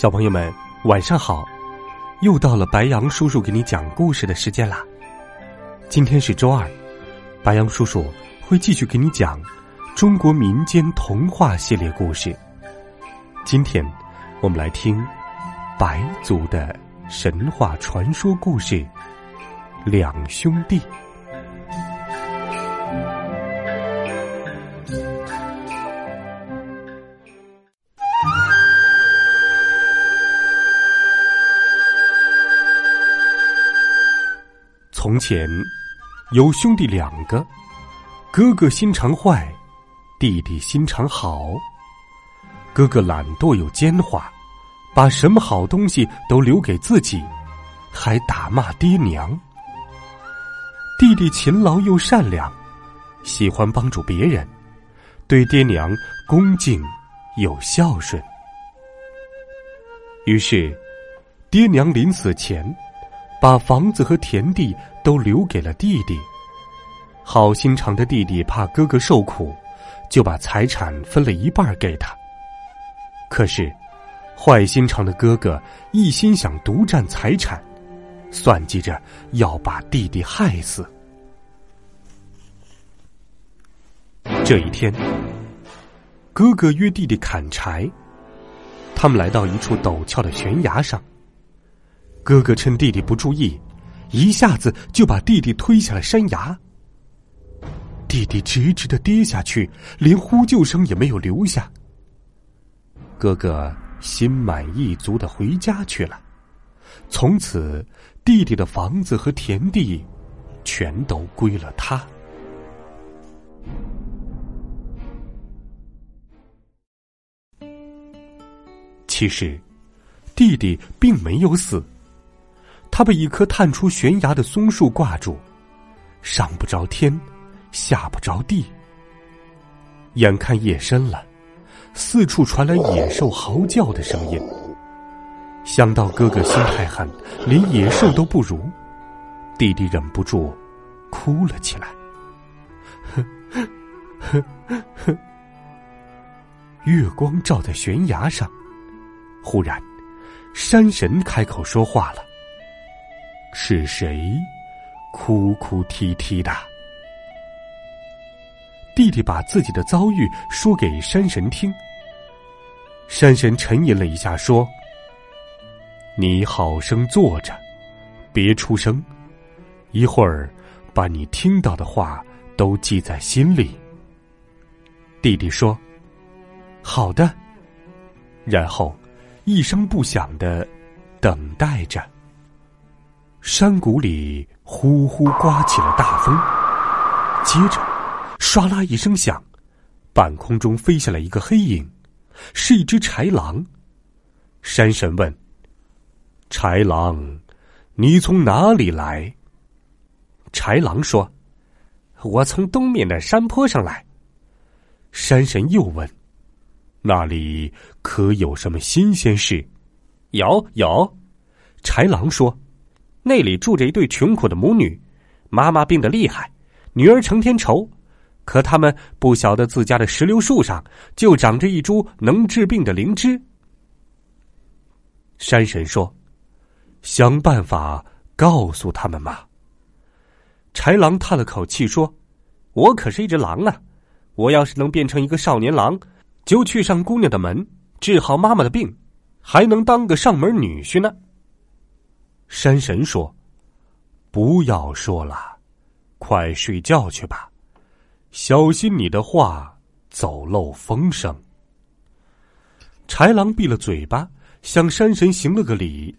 小朋友们，晚上好！又到了白羊叔叔给你讲故事的时间啦。今天是周二，白羊叔叔会继续给你讲中国民间童话系列故事。今天我们来听白族的神话传说故事《两兄弟》。前，有兄弟两个，哥哥心肠坏，弟弟心肠好。哥哥懒惰又奸猾，把什么好东西都留给自己，还打骂爹娘。弟弟勤劳又善良，喜欢帮助别人，对爹娘恭敬又孝顺。于是，爹娘临死前。把房子和田地都留给了弟弟。好心肠的弟弟怕哥哥受苦，就把财产分了一半给他。可是，坏心肠的哥哥一心想独占财产，算计着要把弟弟害死。这一天，哥哥约弟弟砍柴，他们来到一处陡峭的悬崖上。哥哥趁弟弟不注意，一下子就把弟弟推下了山崖。弟弟直直的跌下去，连呼救声也没有留下。哥哥心满意足的回家去了。从此，弟弟的房子和田地，全都归了他。其实，弟弟并没有死。他被一棵探出悬崖的松树挂住，上不着天，下不着地。眼看夜深了，四处传来野兽嚎叫的声音。想到哥哥心太狠，连野兽都不如，弟弟忍不住哭了起来。月光照在悬崖上，忽然，山神开口说话了。是谁哭哭啼啼的？弟弟把自己的遭遇说给山神听。山神沉吟了一下，说：“你好生坐着，别出声，一会儿把你听到的话都记在心里。”弟弟说：“好的。”然后一声不响的等待着。山谷里呼呼刮起了大风，接着，唰啦一声响，半空中飞下来一个黑影，是一只豺狼。山神问：“豺狼，你从哪里来？”豺狼说：“我从东面的山坡上来。”山神又问：“那里可有什么新鲜事？”“有有。”豺狼说。那里住着一对穷苦的母女，妈妈病得厉害，女儿成天愁，可他们不晓得自家的石榴树上就长着一株能治病的灵芝。山神说：“想办法告诉他们嘛。”豺狼叹了口气说：“我可是一只狼啊，我要是能变成一个少年狼，就去上姑娘的门，治好妈妈的病，还能当个上门女婿呢。”山神说：“不要说了，快睡觉去吧，小心你的话走漏风声。”豺狼闭了嘴巴，向山神行了个礼，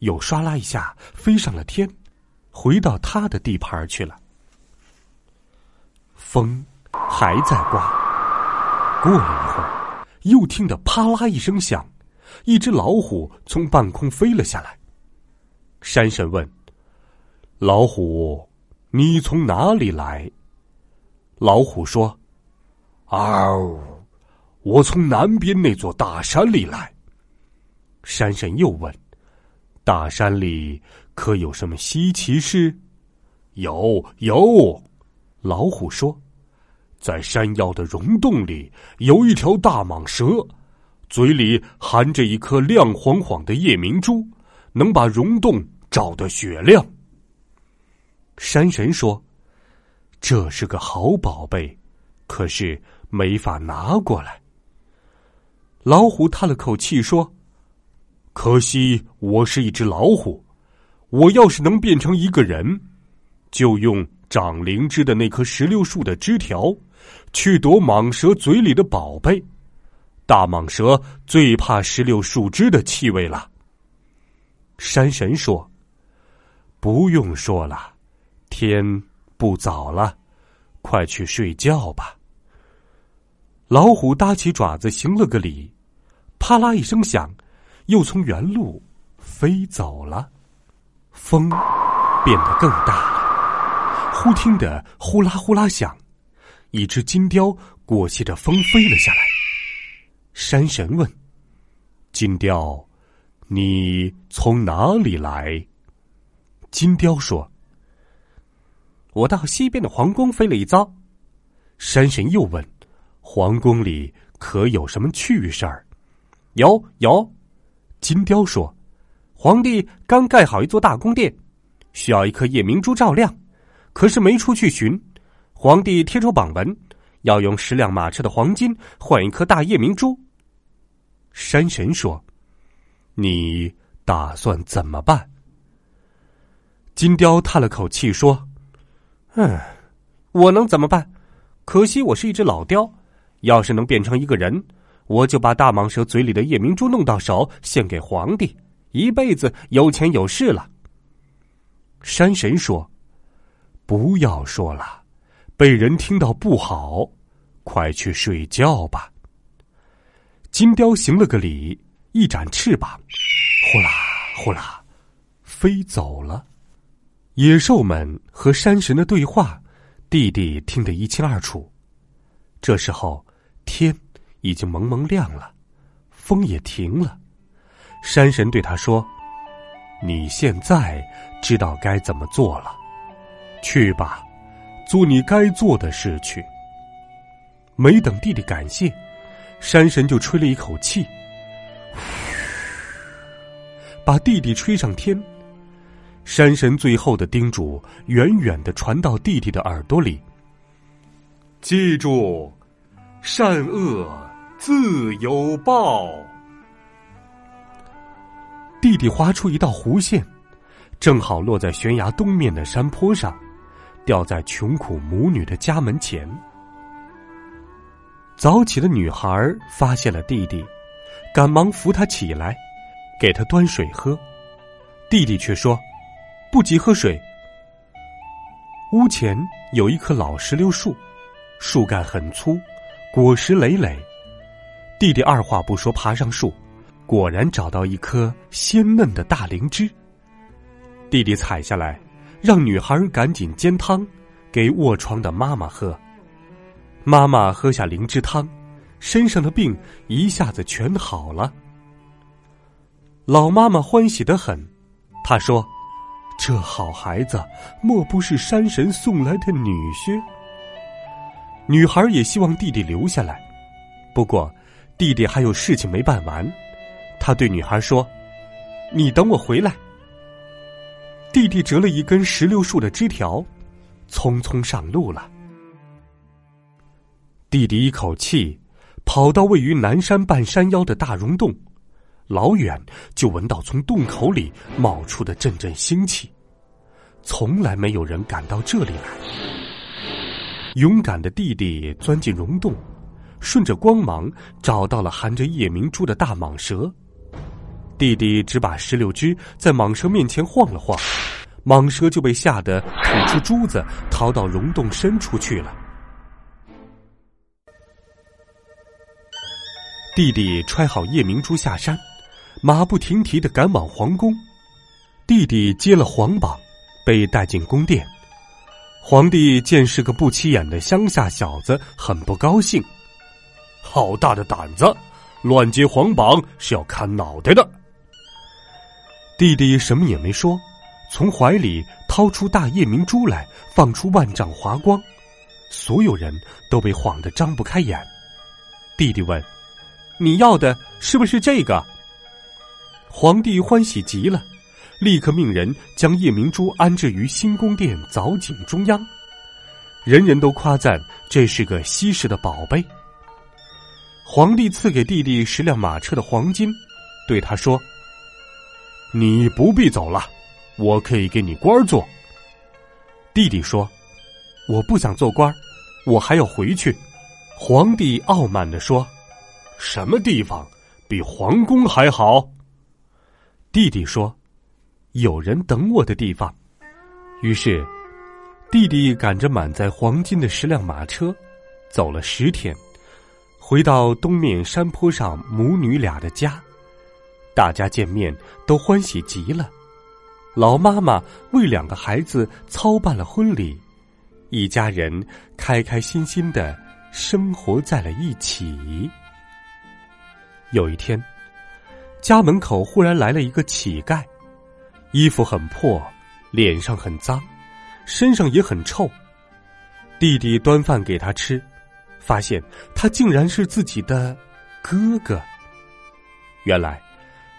又唰啦一下飞上了天，回到他的地盘去了。风还在刮，过了一会儿，又听得啪啦一声响，一只老虎从半空飞了下来。山神问：“老虎，你从哪里来？”老虎说：“嗷，我从南边那座大山里来。”山神又问：“大山里可有什么稀奇事？”“有，有。”老虎说。在山腰的溶洞里有一条大蟒蛇，嘴里含着一颗亮晃晃的夜明珠，能把溶洞照的雪亮。山神说：“这是个好宝贝，可是没法拿过来。”老虎叹了口气说：“可惜我是一只老虎，我要是能变成一个人，就用长灵芝的那棵石榴树的枝条。”去夺蟒蛇嘴里的宝贝，大蟒蛇最怕石榴树枝的气味了。山神说：“不用说了，天不早了，快去睡觉吧。”老虎搭起爪子行了个礼，啪啦一声响，又从原路飞走了。风变得更大了，忽听得呼啦呼啦响。一只金雕裹挟着风飞了下来。山神问：“金雕，你从哪里来？”金雕说：“我到西边的皇宫飞了一遭。”山神又问：“皇宫里可有什么趣事儿？”“有有。”金雕说：“皇帝刚盖好一座大宫殿，需要一颗夜明珠照亮，可是没出去寻。”皇帝贴出榜文，要用十辆马车的黄金换一颗大夜明珠。山神说：“你打算怎么办？”金雕叹了口气说：“嗯，我能怎么办？可惜我是一只老雕，要是能变成一个人，我就把大蟒蛇嘴里的夜明珠弄到手，献给皇帝，一辈子有钱有势了。”山神说：“不要说了。”被人听到不好，快去睡觉吧。金雕行了个礼，一展翅膀，呼啦呼啦，飞走了。野兽们和山神的对话，弟弟听得一清二楚。这时候，天已经蒙蒙亮了，风也停了。山神对他说：“你现在知道该怎么做了，去吧。”做你该做的事去。没等弟弟感谢，山神就吹了一口气，把弟弟吹上天。山神最后的叮嘱远远的传到弟弟的耳朵里：“记住，善恶自有报。”弟弟划出一道弧线，正好落在悬崖东面的山坡上。掉在穷苦母女的家门前。早起的女孩发现了弟弟，赶忙扶他起来，给他端水喝。弟弟却说：“不急喝水。”屋前有一棵老石榴树，树干很粗，果实累累。弟弟二话不说爬上树，果然找到一颗鲜嫩的大灵芝。弟弟采下来。让女孩赶紧煎汤，给卧床的妈妈喝。妈妈喝下灵芝汤，身上的病一下子全好了。老妈妈欢喜的很，她说：“这好孩子，莫不是山神送来的女婿？”女孩也希望弟弟留下来，不过弟弟还有事情没办完。他对女孩说：“你等我回来。”弟弟折了一根石榴树的枝条，匆匆上路了。弟弟一口气跑到位于南山半山腰的大溶洞，老远就闻到从洞口里冒出的阵阵腥气。从来没有人敢到这里来。勇敢的弟弟钻进溶洞，顺着光芒找到了含着夜明珠的大蟒蛇。弟弟只把石榴枝在蟒蛇面前晃了晃，蟒蛇就被吓得吐出珠子，逃到溶洞深处去了。弟弟揣好夜明珠下山，马不停蹄的赶往皇宫。弟弟接了皇榜，被带进宫殿。皇帝见是个不起眼的乡下小子，很不高兴。好大的胆子，乱接皇榜是要砍脑袋的。弟弟什么也没说，从怀里掏出大夜明珠来，放出万丈华光，所有人都被晃得张不开眼。弟弟问。你要的是不是这个？皇帝欢喜极了，立刻命人将夜明珠安置于新宫殿藻井中央，人人都夸赞这是个稀世的宝贝。皇帝赐给弟弟十辆马车的黄金，对他说：“你不必走了，我可以给你官儿做。”弟弟说：“我不想做官，我还要回去。”皇帝傲慢的说。什么地方比皇宫还好？弟弟说：“有人等我的地方。”于是，弟弟赶着满载黄金的十辆马车，走了十天，回到东面山坡上母女俩的家。大家见面都欢喜极了，老妈妈为两个孩子操办了婚礼，一家人开开心心的生活在了一起。有一天，家门口忽然来了一个乞丐，衣服很破，脸上很脏，身上也很臭。弟弟端饭给他吃，发现他竟然是自己的哥哥。原来，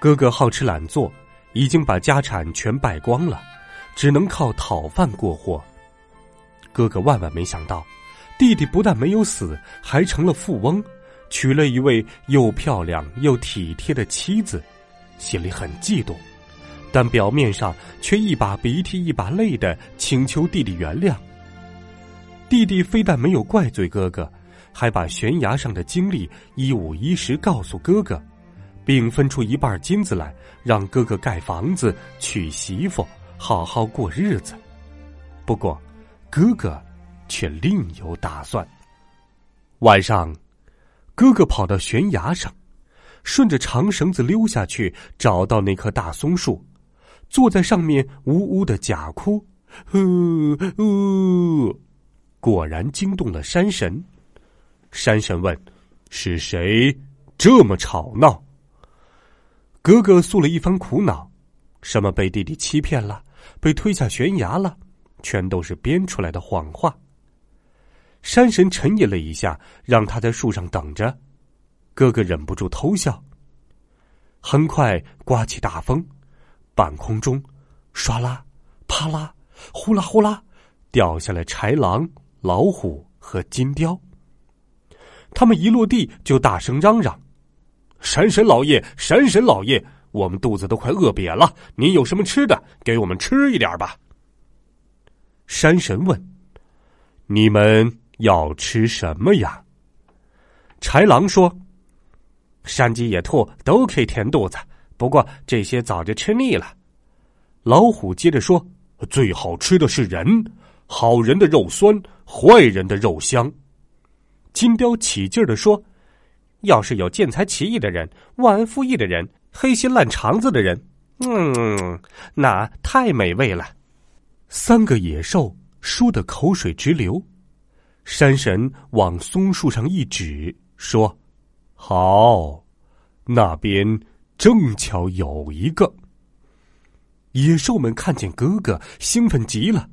哥哥好吃懒做，已经把家产全败光了，只能靠讨饭过活。哥哥万万没想到，弟弟不但没有死，还成了富翁。娶了一位又漂亮又体贴的妻子，心里很嫉妒，但表面上却一把鼻涕一把泪的请求弟弟原谅。弟弟非但没有怪罪哥哥，还把悬崖上的经历一五一十告诉哥哥，并分出一半金子来让哥哥盖房子、娶媳妇，好好过日子。不过，哥哥却另有打算。晚上。哥哥跑到悬崖上，顺着长绳子溜下去，找到那棵大松树，坐在上面呜呜的假哭，呜呜，果然惊动了山神。山神问：“是谁这么吵闹？”哥哥诉了一番苦恼，什么被弟弟欺骗了，被推下悬崖了，全都是编出来的谎话。山神沉吟了一下，让他在树上等着。哥哥忍不住偷笑。很快刮起大风，半空中，唰啦、啪啦、呼啦呼啦，掉下来豺狼、老虎和金雕。他们一落地就大声嚷嚷：“山神老爷，山神老爷，我们肚子都快饿瘪了，您有什么吃的，给我们吃一点吧。”山神问：“你们？”要吃什么呀？豺狼说：“山鸡、野兔都可以填肚子，不过这些早就吃腻了。”老虎接着说：“最好吃的是人，好人的肉酸，坏人的肉香。”金雕起劲儿的说：“要是有见财起意的人，忘恩负义的人，黑心烂肠子的人，嗯，那太美味了。”三个野兽说的口水直流。山神往松树上一指，说：“好，那边正巧有一个。”野兽们看见哥哥，兴奋极了，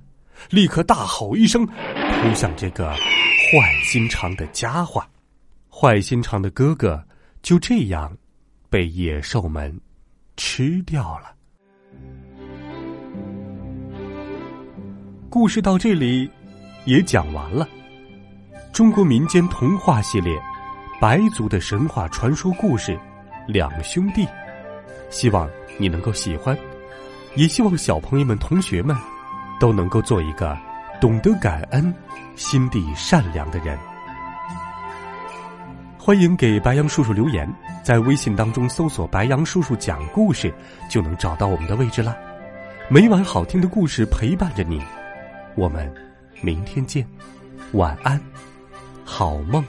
立刻大吼一声，扑向这个坏心肠的家伙。坏心肠的哥哥就这样被野兽们吃掉了。故事到这里也讲完了。中国民间童话系列《白族的神话传说故事》，两兄弟，希望你能够喜欢，也希望小朋友们、同学们都能够做一个懂得感恩、心地善良的人。欢迎给白杨叔叔留言，在微信当中搜索“白杨叔叔讲故事”，就能找到我们的位置了。每晚好听的故事陪伴着你，我们明天见，晚安。好梦。